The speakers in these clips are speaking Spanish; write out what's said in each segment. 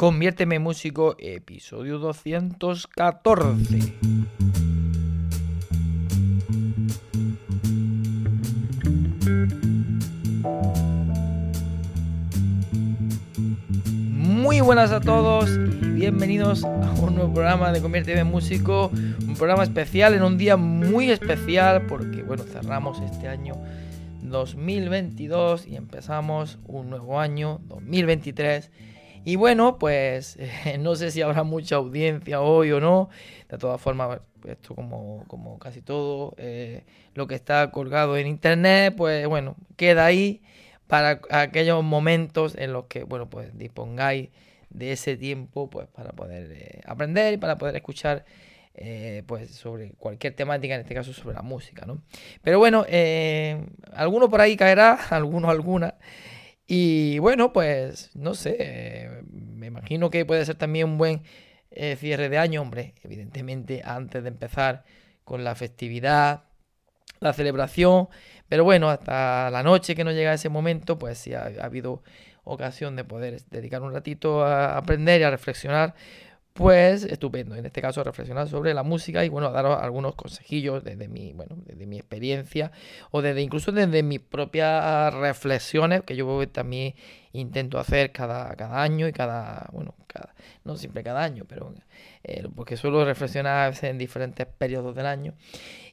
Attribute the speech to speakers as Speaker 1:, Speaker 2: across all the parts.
Speaker 1: Conviérteme músico, episodio 214. Muy buenas a todos y bienvenidos a un nuevo programa de Conviérteme Músico, un programa especial en un día muy especial porque bueno, cerramos este año 2022 y empezamos un nuevo año 2023 y bueno, pues eh, no sé si habrá mucha audiencia hoy o no. De todas formas, esto como, como casi todo eh, lo que está colgado en internet, pues bueno, queda ahí para aquellos momentos en los que, bueno, pues dispongáis de ese tiempo pues para poder eh, aprender y para poder escuchar pues sobre cualquier temática, en este caso sobre la música, ¿no? Pero bueno, alguno por ahí caerá, alguno, alguna. Y bueno, pues no sé, me imagino que puede ser también un buen eh, cierre de año, hombre, evidentemente antes de empezar con la festividad, la celebración, pero bueno, hasta la noche que no llega ese momento, pues sí ha, ha habido ocasión de poder dedicar un ratito a aprender y a reflexionar pues estupendo. En este caso, reflexionar sobre la música y bueno, daros algunos consejillos desde mi, bueno, desde mi experiencia o desde incluso desde mis propias reflexiones que yo también intento hacer cada, cada año y cada, bueno, cada, no siempre cada año, pero eh, porque suelo reflexionar a veces en diferentes periodos del año.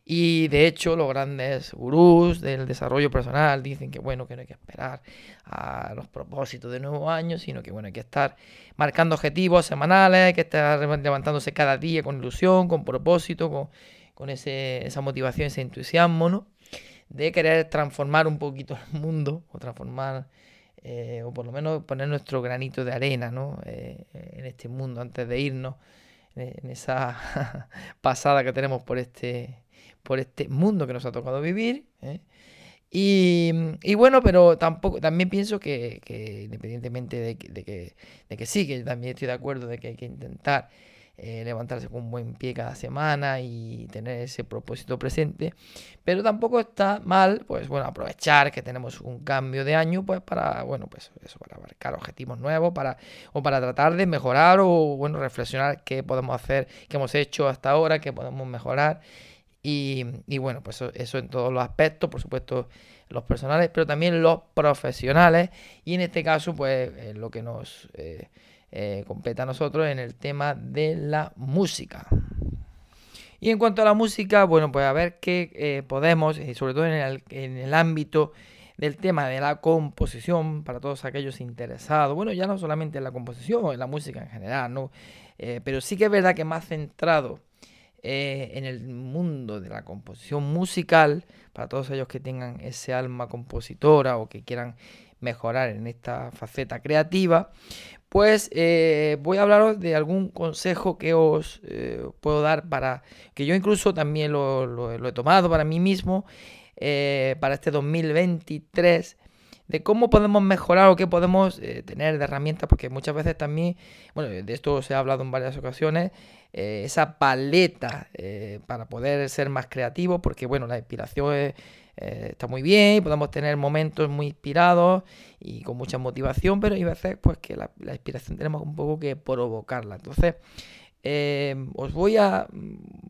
Speaker 1: Y de hecho, los grandes gurús del desarrollo personal dicen que bueno, que no hay que esperar a los propósitos de nuevo año, sino que bueno, hay que estar marcando objetivos semanales, hay que estar levantándose cada día con ilusión, con propósito, con, con ese, esa motivación, ese entusiasmo, ¿no? De querer transformar un poquito el mundo, o transformar, eh, o por lo menos poner nuestro granito de arena, ¿no? Eh, en este mundo antes de irnos, en esa pasada que tenemos por este por este mundo que nos ha tocado vivir. ¿eh? Y, bueno, pero tampoco, también pienso que, independientemente de que, de, que, sí, que también estoy de acuerdo de que hay que intentar eh, levantarse con un buen pie cada semana y tener ese propósito presente, pero tampoco está mal, pues bueno, aprovechar que tenemos un cambio de año, pues para, bueno, pues eso, para abarcar objetivos nuevos, para, o para tratar de mejorar o, bueno, reflexionar qué podemos hacer, qué hemos hecho hasta ahora, qué podemos mejorar y, bueno, pues eso, en todos los aspectos, por supuesto los personales, pero también los profesionales. Y en este caso, pues lo que nos eh, eh, compete a nosotros en el tema de la música. Y en cuanto a la música, bueno, pues a ver qué eh, podemos, y sobre todo en el, en el ámbito del tema de la composición, para todos aquellos interesados, bueno, ya no solamente en la composición, en la música en general, ¿no? pero sí que es verdad que más centrado eh, en el mundo de la composición musical, para todos ellos que tengan ese alma compositora o que quieran mejorar en esta faceta creativa, pues eh, voy a hablaros de algún consejo que os eh, puedo dar para que yo incluso también lo, he tomado para mí mismo para este 2023 de cómo podemos mejorar o qué podemos tener de herramientas, porque muchas veces también, bueno, de esto se ha hablado en varias ocasiones, eh, esa paleta eh, para poder ser más creativo, porque bueno, la inspiración eh, está muy bien, podemos tener momentos muy inspirados y con mucha motivación, pero hay veces pues que la, inspiración tenemos un poco que provocarla. Entonces, os voy a,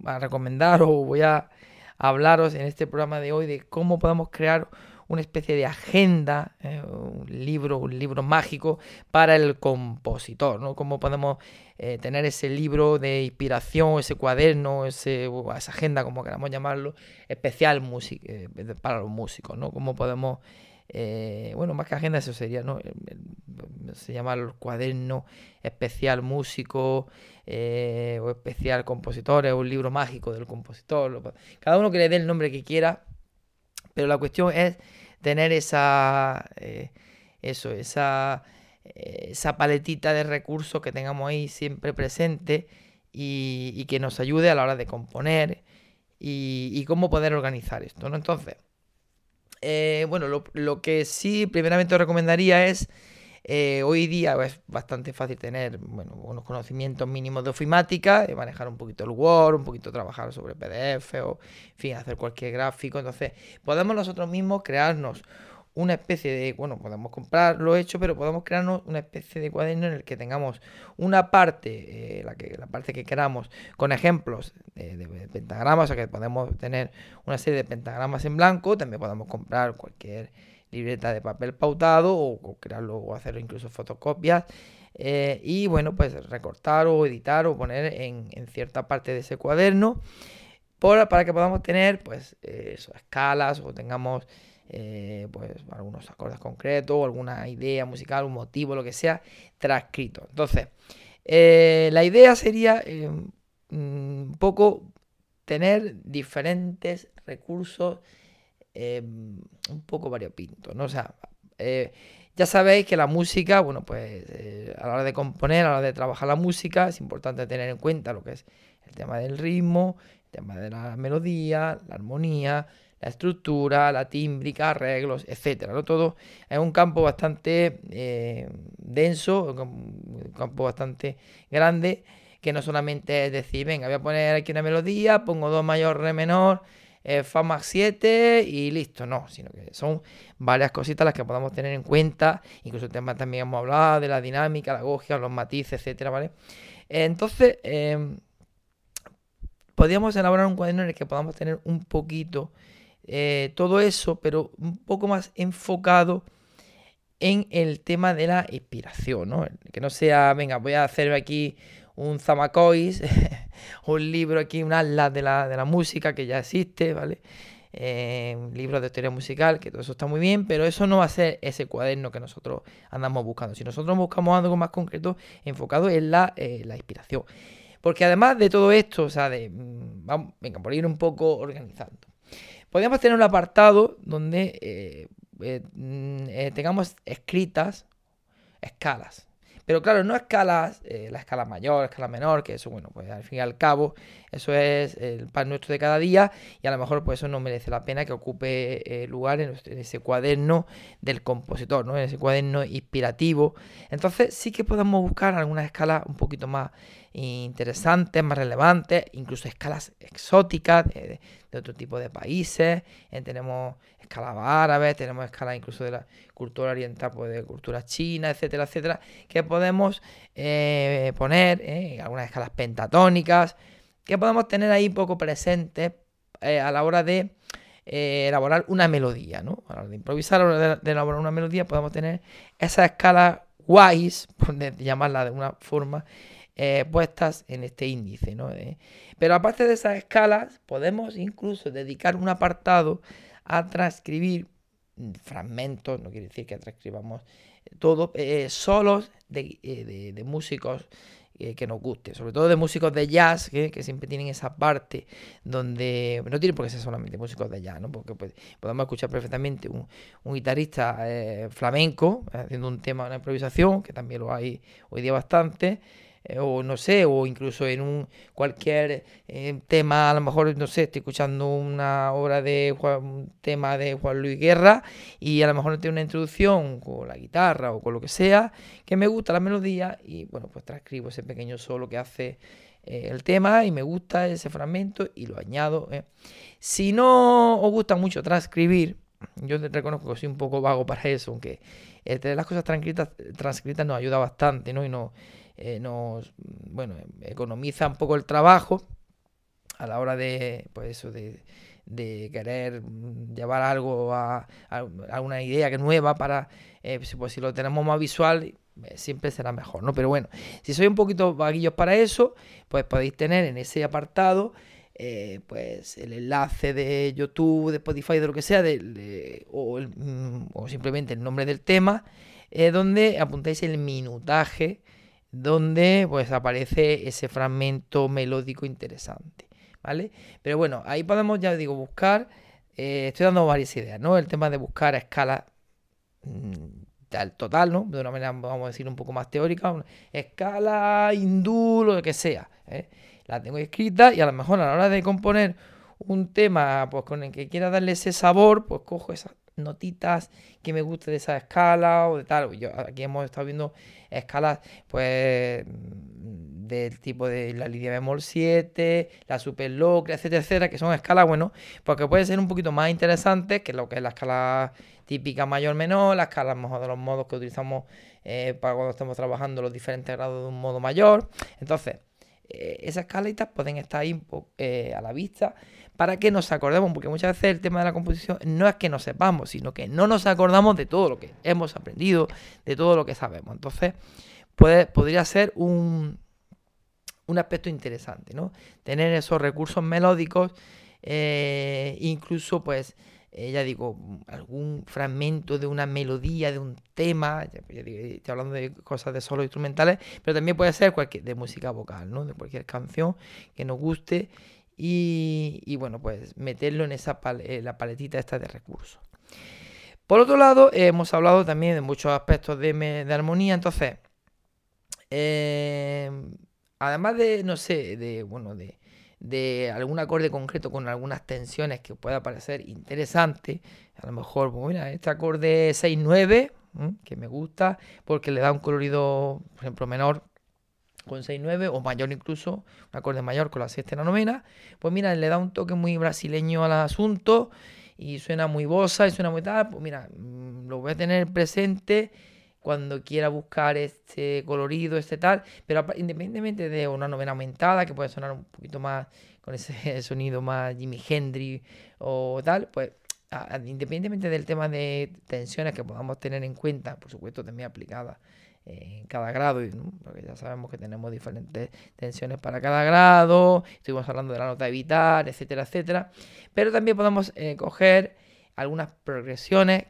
Speaker 1: a recomendar o voy a hablaros en este programa de hoy de cómo podemos crear una especie de agenda, eh, un libro, un libro mágico para el compositor, ¿no? Cómo podemos eh, tener ese libro de inspiración, ese cuaderno, ese, esa agenda, como queramos llamarlo, especial eh, para los músicos, ¿no? Cómo podemos, bueno, más que agenda eso sería, ¿no? Se llama el cuaderno especial músico o especial compositor, es un libro mágico del compositor. Cada uno que le dé el nombre que quiera, pero la cuestión es tener esa, eh, eso, esa, esa paletita de recursos que tengamos ahí siempre presente y, que nos ayude a la hora de componer y, cómo poder organizar esto, ¿no? Entonces, eh, bueno, lo, que sí primeramente os recomendaría es, eh, hoy día es bastante fácil tener, bueno, unos conocimientos mínimos de ofimática, de manejar un poquito el Word, un poquito trabajar sobre PDF o, en fin, hacer cualquier gráfico. Entonces, podemos nosotros mismos crearnos una especie de, bueno, podemos comprarlo hecho, pero podemos crearnos una especie de cuaderno en el que tengamos una parte, eh, la, que, la parte que queramos, con ejemplos de, pentagramas, o sea que podemos tener una serie de pentagramas en blanco, también podemos comprar cualquier libreta de papel pautado o, crearlo o hacer incluso fotocopias. Eh, y bueno, pues recortar o editar o poner en, cierta parte de ese cuaderno para que podamos tener pues eh, escalas o tengamos eh, pues algunos acordes concretos, alguna idea musical, un motivo, lo que sea, transcrito. Entonces, la idea sería mm, un poco tener diferentes recursos un poco variopintos, ¿no? O sea, ya sabéis que la música, bueno, pues a la hora de componer, a la hora de trabajar la música, es importante tener en cuenta lo que es el tema del ritmo, el tema de la melodía, la armonía, la estructura, la tímbrica, arreglos, etcétera. ¿no? Todo es un campo bastante eh, denso, un campo bastante grande, que no solamente es decir, venga, voy a poner aquí una melodía, pongo do mayor, re menor, eh, fa más 7 y listo, no, sino que son varias cositas las que podamos tener en cuenta, incluso el tema también hemos hablado de la dinámica, la lógica, los matices, etcétera, ¿vale? Entonces, em, podríamos elaborar un cuaderno en el que podamos tener un poquito eh, todo eso, pero un poco más enfocado en el tema de la inspiración, ¿no? Que no sea, venga, voy a hacer aquí un Zamacois, un libro aquí, un atlas de la, de la música que ya existe, ¿vale? Eh, libros de teoría musical, que todo eso está muy bien, pero eso no va a ser ese cuaderno que nosotros andamos buscando. Si nosotros buscamos algo más concreto, enfocado en la, eh, la inspiración. Porque además de todo esto, o sea, de, mm, vamos, venga, por ir un poco organizando. Podríamos tener un apartado donde eh, eh, mm, tengamos escritas escalas. Pero claro, no escalas, la escala mayor, escala menor, que eso, bueno, pues al fin y al cabo, eso es el pan nuestro de cada día y a lo mejor pues eso no merece la pena que ocupe lugar en, ese cuaderno del compositor, ¿no? En ese cuaderno inspirativo. Entonces sí que podemos buscar algunas escalas un poquito más interesantes, más relevantes, incluso escalas exóticas de, otro tipo de países. Eh, tenemos escalas árabes, tenemos escalas incluso de la cultura oriental, pues de cultura china, etcétera, etcétera, que podemos eh, poner eh, algunas escalas pentatónicas, que podemos tener ahí poco presentes a la hora de elaborar una melodía, ¿no? A la hora de improvisar, a la hora de, elaborar una melodía, podemos tener esas escalas guays, por llamarla de una forma, eh, puestas en este índice. ¿no? Eh, pero aparte de esas escalas, podemos incluso dedicar un apartado a transcribir fragmentos, no quiere decir que transcribamos todo, eh, solos de, músicos que nos guste, sobre todo de músicos de jazz, que siempre tienen esa parte donde no tiene por qué ser solamente músicos de jazz, ¿no? porque pues, podemos escuchar perfectamente un, un guitarrista flamenco haciendo un tema, una improvisación, que también lo hay hoy día bastante, eh, o no sé, o incluso en un cualquier eh, tema, a lo mejor, no sé, estoy escuchando una obra de un tema de Juan Luis Guerra y a lo mejor no tiene una introducción con la guitarra o con lo que sea, que me gusta la melodía y bueno, pues transcribo ese pequeño solo que hace eh, el tema y me gusta ese fragmento y lo añado. Si no os gusta mucho transcribir, yo reconozco que soy un poco vago para eso, aunque tener las cosas transcritas, transcritas nos ayuda bastante, ¿no? Y no eh, nos bueno, economiza un poco el trabajo a la hora de, pues eso, de, querer llevar algo a, a, una idea que nueva para, eh, pues si lo tenemos más visual, eh, siempre será mejor, ¿no? Pero bueno, si sois un poquito vaguillos para eso, pues podéis tener en ese apartado pues el enlace de YouTube, de Spotify, de lo que sea, o, mm, o, simplemente el nombre del tema, donde apuntáis el minutaje donde pues aparece ese fragmento melódico interesante, ¿vale? Pero bueno, ahí podemos, ya digo, buscar, eh, estoy dando varias ideas, ¿no? El tema de buscar a escala mm, el total, ¿no? De una manera, vamos a decir, un poco más teórica, escala, hindú, lo que sea. ¿eh? La tengo escrita y a lo mejor a la hora de componer un tema pues con el que quiera darle ese sabor, pues cojo esas notitas que me guste de esa escala o de tal. Yo, aquí hemos estado viendo escalas pues del tipo de la lidia bemol 7, la superlocra, etcétera, etcétera, que son escalas, bueno, porque pueden ser un poquito más interesantes que lo que es la escala típica mayor-menor, la escala mejor de los modos que utilizamos eh, para cuando estamos trabajando los diferentes grados de un modo mayor. Entonces, eh, esas escalitas pueden estar ahí eh, a la vista para que nos acordemos, porque muchas veces el tema de la composición no es que no sepamos, sino que no nos acordamos de todo lo que hemos aprendido, de todo lo que sabemos. Entonces, puede, podría ser un, un aspecto interesante, ¿no? Tener esos recursos melódicos, eh, incluso pues, eh, ya digo, algún fragmento de una melodía, de un tema, estoy hablando de cosas de solo instrumentales, pero también puede ser cualquier, de música vocal, ¿no? De cualquier canción que nos guste y, bueno, pues meterlo en esa la paletita esta de recursos. Por otro lado, hemos hablado también de muchos aspectos de, de armonía, entonces, eh, además de, no sé, de, bueno, de, de algún acorde concreto con algunas tensiones que pueda parecer interesante, a lo mejor, pues mira, este acorde 6-9, que me gusta, porque le da un colorido, por ejemplo, menor con 6-9 o mayor incluso, un acorde mayor con la sexta y la novena, pues mira, le da un toque muy brasileño al asunto y suena muy bosa y suena muy tal, pues mira, mm, lo voy a tener presente cuando quiera buscar este colorido, este tal, pero independientemente de una novena aumentada, que puede sonar un poquito más con ese sonido más Jimi Hendrix o tal, pues independientemente del tema de tensiones que podamos tener en cuenta, por supuesto también aplicadas en cada grado, porque ya sabemos que tenemos diferentes tensiones para cada grado, estuvimos hablando de la nota evitar, etcétera, etcétera, pero también podemos eh, coger algunas progresiones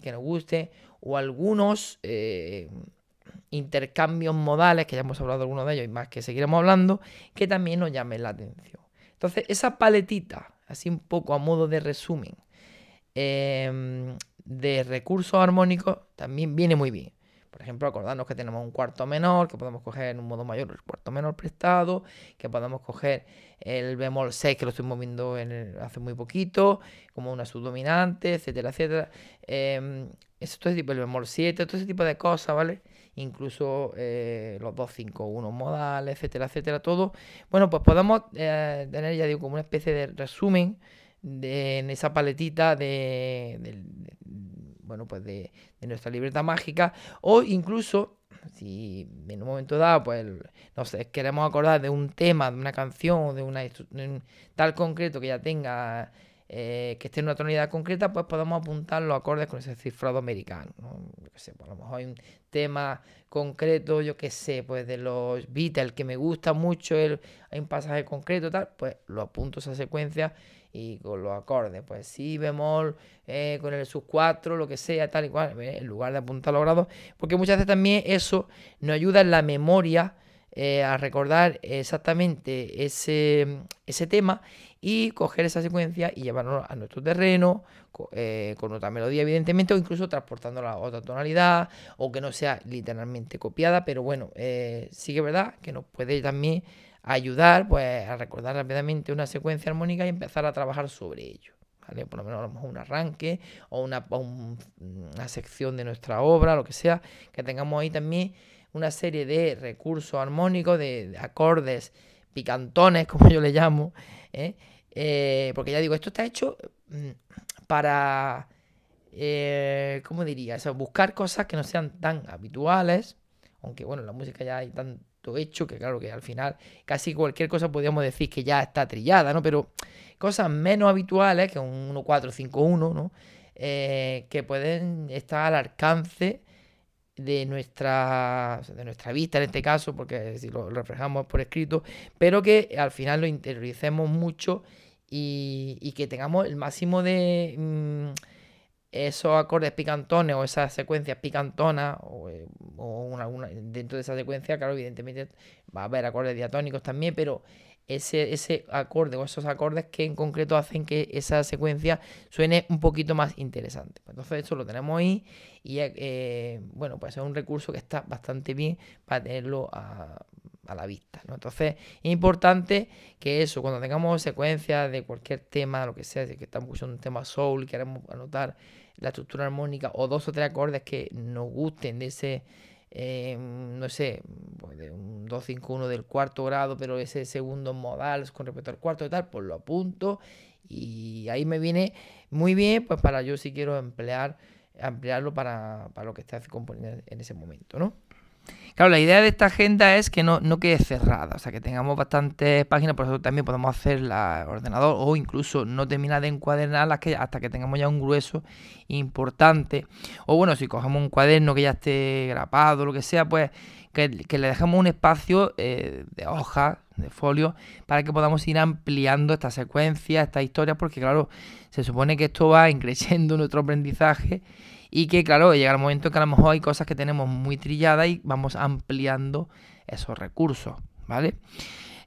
Speaker 1: que nos gusten o algunos eh, intercambios modales, que ya hemos hablado de algunos de ellos y más que seguiremos hablando, que también nos llamen la atención. Entonces, esa paletita, así un poco a modo de resumen, em, de recursos armónicos, también viene muy bien. Por ejemplo, acordarnos que tenemos un cuarto menor, que podemos coger en un modo mayor el cuarto menor prestado, que podemos coger el bemol 6, que lo estoy moviendo en hace muy poquito, como una subdominante, etcétera, etcétera. Eh, todo ese tipo, el bemol 7, todo ese tipo de cosas, ¿vale? Incluso eh, los 2, 5, 1 modales, etcétera, etcétera, todo. Bueno, pues podemos eh, tener, ya digo, como una especie de resumen de, en esa paletita de bueno, pues de, nuestra libreta mágica, o incluso si en un momento dado, pues, no sé, queremos acordar de un tema, de una canción, de, una, un tal concreto que ya tenga, eh, que esté en una tonalidad concreta, pues podemos apuntar los acordes con ese cifrado americano. Yo qué sé, pues a lo mejor hay un tema concreto, yo qué sé, pues de los Beatles que me gusta mucho, el, hay un pasaje concreto, tal, pues lo apunto esa secuencia y con los acordes, pues si bemol, eh, con el sub 4, lo que sea, tal y cual, en lugar de apuntar los grados, porque muchas veces también eso nos ayuda en la memoria eh, a recordar exactamente ese, ese tema y coger esa secuencia y llevarlo a nuestro terreno, eh, con otra melodía evidentemente, o incluso transportándola a otra tonalidad, o que no sea literalmente copiada, pero bueno, sí que es verdad que nos puede también ayudar pues, a recordar rápidamente una secuencia armónica y empezar a trabajar sobre ello. ¿vale? Por lo menos un arranque o una, una sección de nuestra obra, lo que sea, que tengamos ahí también una serie de recursos armónicos, de, acordes picantones, como yo le llamo, ¿eh? Eh, porque ya digo, esto está hecho mm, para, eh, ¿cómo diría? Eso, buscar cosas que no sean tan habituales, aunque bueno, en la música ya hay tan, hecho, que claro que al final casi cualquier cosa podríamos decir que ya está trillada, ¿no? Pero cosas menos habituales que un 1-4-5-1, ¿no? Eh, que pueden estar al alcance de nuestra, de nuestra vista en este caso, porque si lo reflejamos por escrito, pero que al final lo interioricemos mucho y, que tengamos el máximo de... Mm, esos acordes picantones o esas secuencias picantonas o, eh, dentro de esa secuencia, claro, evidentemente va a haber acordes diatónicos también, pero ese, ese acorde o esos acordes que en concreto hacen que esa secuencia suene un poquito más interesante. Pues entonces eso lo tenemos ahí y eh, bueno, pues es un recurso que está bastante bien para tenerlo a, la vista. ¿no? Entonces es importante que eso, cuando tengamos secuencias de cualquier tema, lo que sea, si que estamos usando un tema soul queremos anotar la estructura armónica o dos o tres acordes que nos gusten de ese eh, no sé, pues de un 251 del cuarto grado, pero ese segundo modal con respecto al cuarto y tal, pues lo apunto y ahí me viene muy bien, pues para yo si quiero emplear, ampliarlo para, para lo que esté componiendo en ese momento, ¿no? Claro, la idea de esta agenda es que no, quede cerrada, o sea, que tengamos bastantes páginas, por eso también podemos hacer la ordenador o incluso no terminar de encuadernarlas que, hasta que tengamos ya un grueso importante. O bueno, si cogemos un cuaderno que ya esté grapado, lo que sea, pues que, le dejemos un espacio eh, de hojas, de folio, para que podamos ir ampliando esta secuencia, estas historias, porque claro, se supone que esto va increciendo nuestro aprendizaje y que, claro, llega el momento en que a lo mejor hay cosas que tenemos muy trilladas y vamos ampliando esos recursos, ¿vale?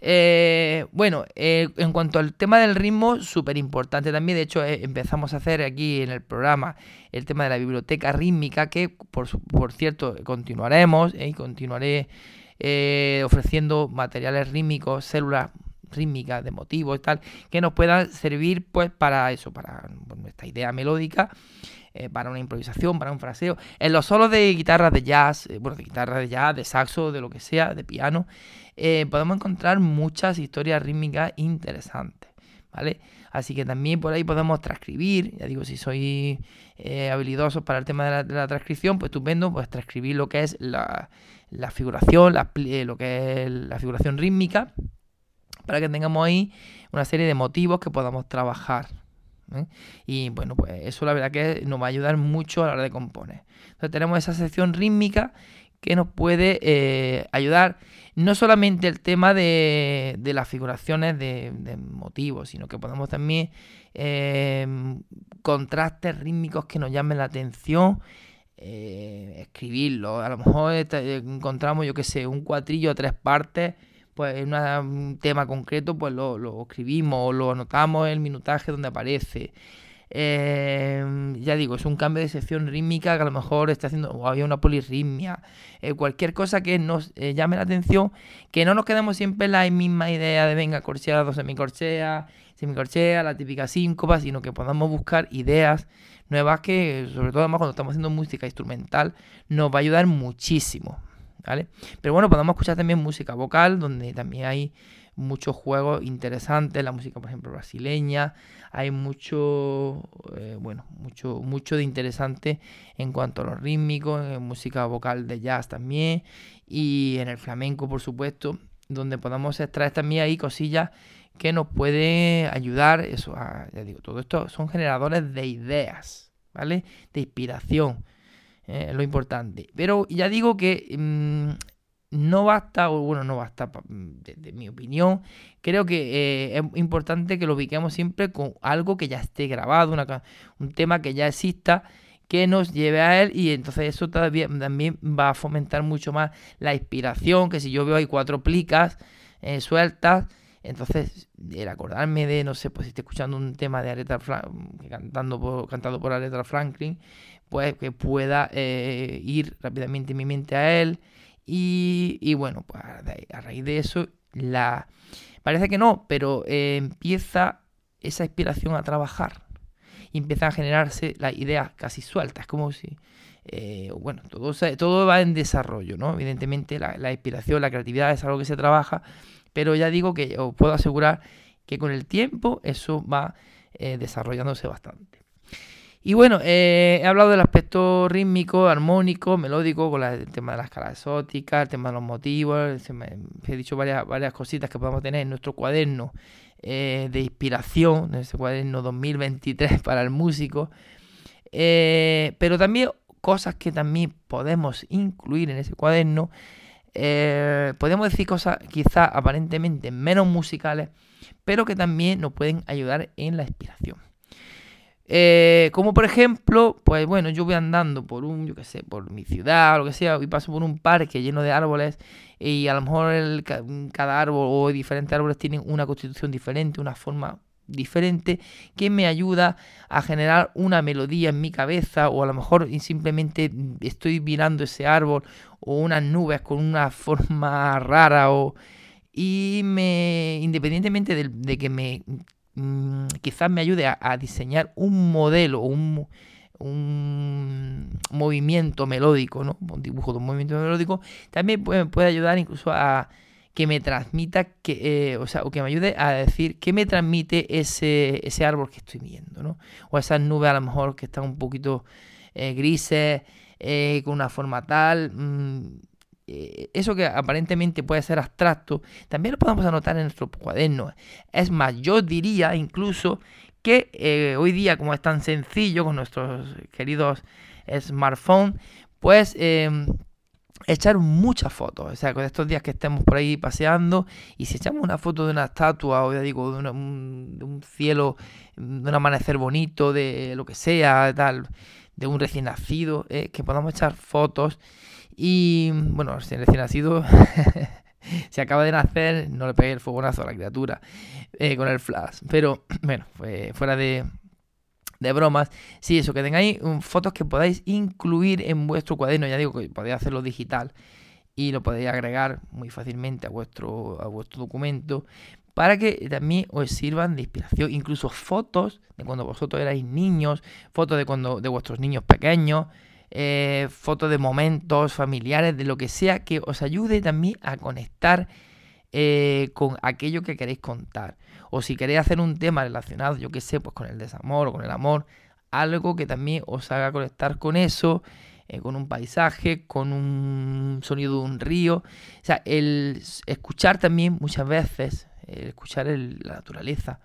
Speaker 1: Eh, bueno, eh, en cuanto al tema del ritmo, súper importante también. De hecho, eh, empezamos a hacer aquí en el programa el tema de la biblioteca rítmica, que por, por cierto continuaremos y continuaré ofreciendo materiales rítmicos, células rítmicas de motivos tal, que nos puedan servir pues para eso, para nuestra idea melódica eh, para una improvisación, para un fraseo. En los solos de guitarra de jazz, eh, bueno, de guitarra de jazz, de saxo, de lo que sea, de piano, eh, podemos encontrar muchas historias rítmicas interesantes, ¿vale? Así que también por ahí podemos transcribir, ya digo, si soy habilidoso para el tema de la, transcripción, pues estupendo, pues transcribir lo que es la, figuración, lo que es la figuración rítmica, para que tengamos ahí una serie de motivos que podamos trabajar, ¿eh? Y bueno, pues eso la verdad que nos va a ayudar mucho a la hora de componer. Entonces tenemos esa sección rítmica que nos puede eh, ayudar no solamente el tema de, las figuraciones de, motivos, sino que podemos también eh, contrastes rítmicos que nos llamen la atención, escribirlo. A lo mejor encontramos, yo que sé, un cuatrillo a tres partes pues en un tema concreto, pues lo, escribimos o lo anotamos en el minutaje donde aparece. Em, ya digo, es un cambio de sección rítmica que a lo mejor está haciendo, o había una polirritmia, eh, cualquier cosa que nos eh, llame la atención, que no nos quedemos siempre en la misma idea de venga, corchea, dos semicorcheas, semicorchea, la típica síncopa, sino que podamos buscar ideas nuevas que, sobre todo además cuando estamos haciendo música instrumental, nos va a ayudar muchísimo. Pero bueno, podemos escuchar también música vocal, donde también hay muchos juegos interesantes, la música, por ejemplo, brasileña, hay mucho, eh, bueno, mucho, mucho de interesante en cuanto a los rítmicos, en música vocal de jazz también, y en el flamenco, por supuesto, donde podamos extraer también ahí cosillas que nos pueden ayudar, eso, ya digo, todo esto son generadores de ideas, ¿vale? De inspiración. Eh, lo importante. Pero ya digo que mm, no basta, o bueno, no basta, de, mi opinión, creo que eh, es importante que lo ubiquemos siempre con algo que ya esté grabado, un tema que ya exista que nos lleve a él y entonces eso también va a fomentar mucho más la inspiración, que si yo veo ahí cuatro plicas eh, sueltas, entonces el acordarme de, no sé, pues si estoy escuchando un tema de Aretha Franklin, cantando cantado por Aretha Franklin, pues que pueda eh, ir rápidamente mi mente a él. Y, bueno, pues a raíz de eso, la parece que no, pero eh, empieza esa inspiración a trabajar. Y empiezan a generarse las ideas casi sueltas, como si, eh, bueno, todo, todo va en desarrollo, ¿no? Evidentemente la, la, inspiración, la creatividad es algo que se trabaja, pero ya digo que os puedo asegurar que con el tiempo eso va desarrollándose bastante. Y bueno, eh, he hablado del aspecto rítmico, armónico, melódico, con el tema de las escala exótica, el tema de los motivos, he dicho varias, varias cositas que podemos tener en nuestro cuaderno eh, de inspiración, en ese cuaderno 2023 para el músico, eh, pero también cosas que también podemos incluir en ese cuaderno, podemos decir cosas quizás aparentemente menos musicales, pero que también nos pueden ayudar en la inspiración. Eh, como por ejemplo, pues bueno, yo voy andando por un, yo qué sé, por mi ciudad o lo que sea, y paso por un parque lleno de árboles y a lo mejor cada árbol o diferentes árboles tienen una constitución diferente, una forma diferente que me ayuda a generar una melodía en mi cabeza o a lo mejor simplemente estoy mirando ese árbol o unas nubes con una forma rara o y me independientemente de, que me mm, quizás me ayude a, diseñar un modelo un, un movimiento melódico, ¿no? Un dibujo de un movimiento melódico, también puede, ayudar incluso a que me transmita, que, eh, o sea, o que me ayude a decir qué me transmite ese, ese árbol que estoy viendo, ¿no? O esas nubes a lo mejor que están un poquito eh, grises, eh, con una forma tal. Mm, eso que aparentemente puede ser abstracto, también lo podemos anotar en nuestro cuaderno. Es más, yo diría incluso que hoy día, como es tan sencillo con nuestros queridos smartphones, pues em, echar muchas fotos, o sea, con estos días que estemos por ahí paseando y si echamos una foto de una estatua o ya digo, de, un, cielo, de un amanecer bonito, de lo que sea, tal, de un recién nacido, eh, que podamos echar fotos y bueno, el recién nacido se acaba de nacer, no le pegué el fogonazo a la criatura eh, con el flash, pero bueno, fuera de de bromas. Sí, eso, que tengáis um, fotos que podáis incluir en vuestro cuaderno. Ya digo que podéis hacerlo digital y lo podéis agregar muy fácilmente a vuestro, a vuestro documento para que también os sirvan de inspiración. Incluso fotos de cuando vosotros erais niños, fotos de cuando de vuestros niños pequeños. Eh, fotos de momentos familiares, de lo que sea que os ayude también a conectar eh, con aquello que queréis contar. O si queréis hacer un tema relacionado, yo qué sé, pues con el desamor o con el amor, algo que también os haga conectar con eso, eh, con un paisaje, con un sonido de un río. O sea, el escuchar también muchas veces, el escuchar la naturaleza,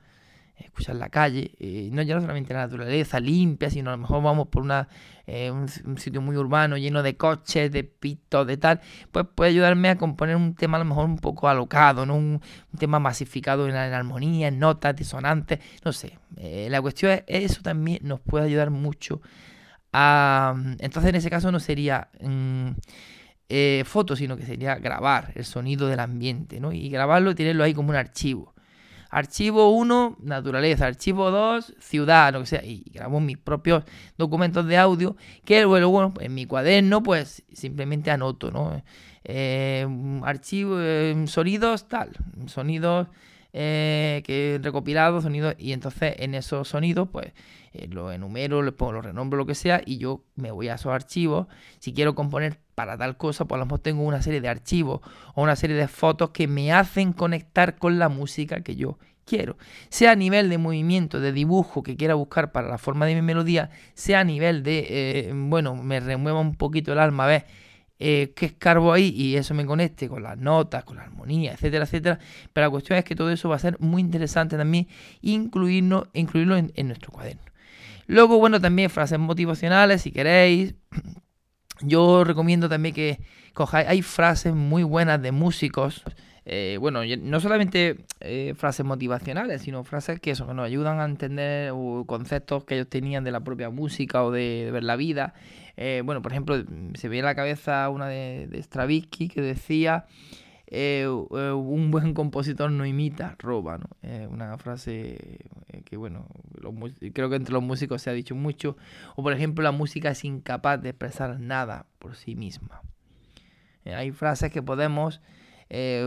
Speaker 1: escuchar la calle, eh, no ya no solamente la naturaleza limpia, sino a lo mejor vamos por una, eh, un, sitio muy urbano lleno de coches, de pitos, de tal, pues puede ayudarme a componer un tema a lo mejor un poco alocado, ¿no? un, tema masificado en, armonía, en notas, disonantes, no sé. Eh, la cuestión es, eso también nos puede ayudar mucho. Entonces en ese caso no sería... Mm, foto, sino que sería grabar el sonido del ambiente, ¿no? Y grabarlo y tenerlo ahí como un archivo. Archivo 1, naturaleza. Archivo 2, ciudad, lo que sea. Y grabo mis propios documentos de audio que luego, bueno, en mi cuaderno, pues simplemente anoto, ¿no? Eh, archivo, eh, sonidos, tal. Sonidos eh, que recopilados, sonidos. Y entonces en esos sonidos, pues eh, lo enumero, le pongo, lo renombro, lo que sea. Y yo me voy a esos archivos. Si quiero componer para tal cosa, pues a lo mejor tengo una serie de archivos o una serie de fotos que me hacen conectar con la música que yo quiero. Sea a nivel de movimiento, de dibujo que quiera buscar para la forma de mi melodía, sea a nivel de, eh, bueno, me remueva un poquito el alma, a ver eh, qué escarbo ahí y eso me conecte con las notas, con la armonía, etcétera, etcétera. Pero la cuestión es que todo eso va a ser muy interesante también incluirlo, incluirlo en, en nuestro cuaderno. Luego, bueno, también frases motivacionales, si queréis. Yo recomiendo también que cojáis, hay frases muy buenas de músicos. Eh, bueno, no solamente eh, frases motivacionales, sino frases que, eso, que nos ayudan a entender conceptos que ellos tenían de la propia música o de, ver la vida. Eh, bueno, por ejemplo, se ve en la cabeza una de, Stravinsky que decía un buen compositor no imita, roba, ¿no? una frase que, bueno, creo que entre los músicos se ha dicho mucho. O, por ejemplo, la música es incapaz de expresar nada por sí misma. hay frases que podemos,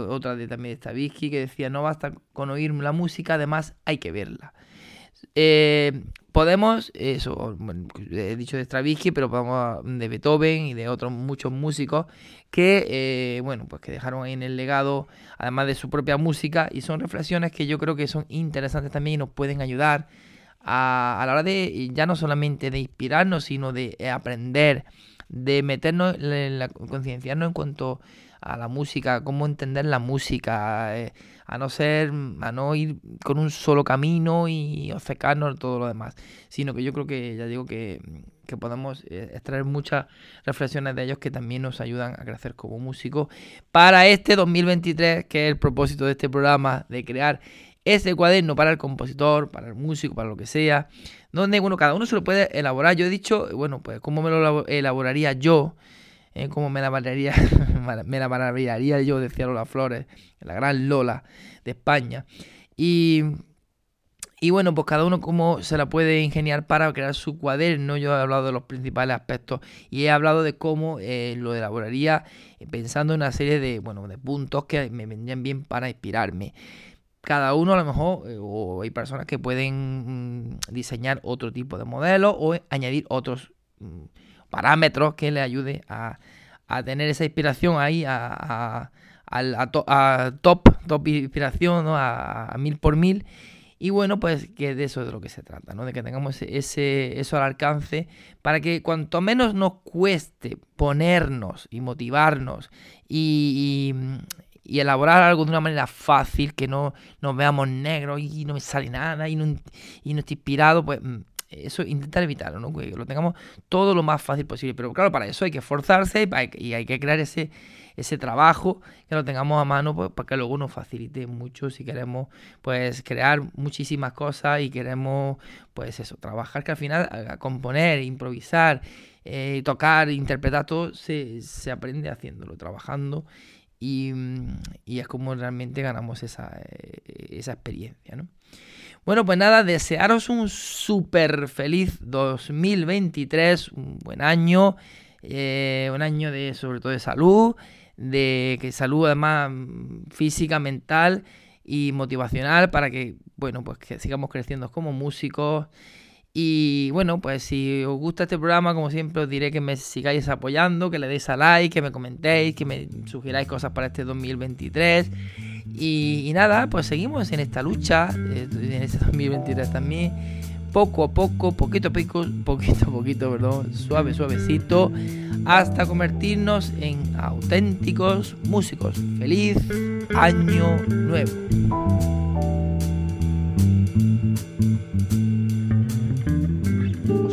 Speaker 1: otra de también de Stavisky, que decía, no basta con oír la música, además hay que verla. Eh, podemos, eso, he dicho de Stravinsky, pero podemos de Beethoven y de otros muchos músicos que, eh, bueno, pues que dejaron ahí en el legado, además de su propia música, y son reflexiones que yo creo que son interesantes también y nos pueden ayudar a, a la hora de, ya no solamente de inspirarnos, sino de aprender, de meternos, en la, concienciarnos en cuanto la música, cómo entender la música, eh, a no ser, a no ir con un solo camino y obcecarnos todo lo demás, sino que yo creo que, ya digo que, que podemos eh, extraer muchas reflexiones de ellos que también nos ayudan a crecer como músicos. Para este 2023, que es el propósito de este programa, de crear ese cuaderno para el compositor, para el músico, para lo que sea, donde, bueno, cada uno se lo puede elaborar. Yo he dicho, bueno, pues cómo me lo elaboraría yo, eh, cómo me la me la maravillaría yo, decía Lola Flores, la gran Lola de España. Y, y bueno, pues cada uno cómo se la puede ingeniar para crear su cuaderno. Yo he hablado de los principales aspectos y he hablado de cómo eh, lo elaboraría eh, pensando en una serie de, bueno, de puntos que me vendrían bien para inspirarme cada uno a lo mejor, o hay personas que pueden mm, diseñar otro tipo de modelo o añadir otros mm, parámetros que le ayude a, tener esa inspiración ahí a, top, top inspiración, a, mil por mil. Y bueno, pues que de eso es de lo que se trata, ¿no? De que tengamos ese, eso al alcance para que cuanto menos nos cueste ponernos y motivarnos y, y elaborar algo de una manera fácil, que no nos veamos negros y no me sale nada y no, y no estoy inspirado, pues mm, eso intentar evitarlo, ¿no? Que lo tengamos todo lo más fácil posible. Pero claro, para eso hay que esforzarse y hay que crear ese, ese trabajo, que lo tengamos a mano, pues para que luego nos facilite mucho si queremos pues crear muchísimas cosas y queremos pues eso, trabajar que al final componer, improvisar, eh, tocar, interpretar, todo se, se aprende haciéndolo, trabajando Mm, y, es como realmente ganamos esa, eh, esa experiencia, ¿no? Bueno, pues nada, desearos un súper feliz 2023, un buen año, eh, un año de sobre todo de salud, de que salud además mm, física, mental y motivacional para que, bueno, pues que sigamos creciendo como músicos y bueno, pues si os gusta este programa, como siempre os diré que me sigáis apoyando, que le deis a like, que me comentéis, que me sugiráis cosas para este 2023. Y, nada, pues seguimos en esta lucha, eh, en este 2023 también, poco a poco, poquito a poquito, poquito a poquito, perdón, suave, suavecito, hasta convertirnos en auténticos músicos. Feliz año nuevo.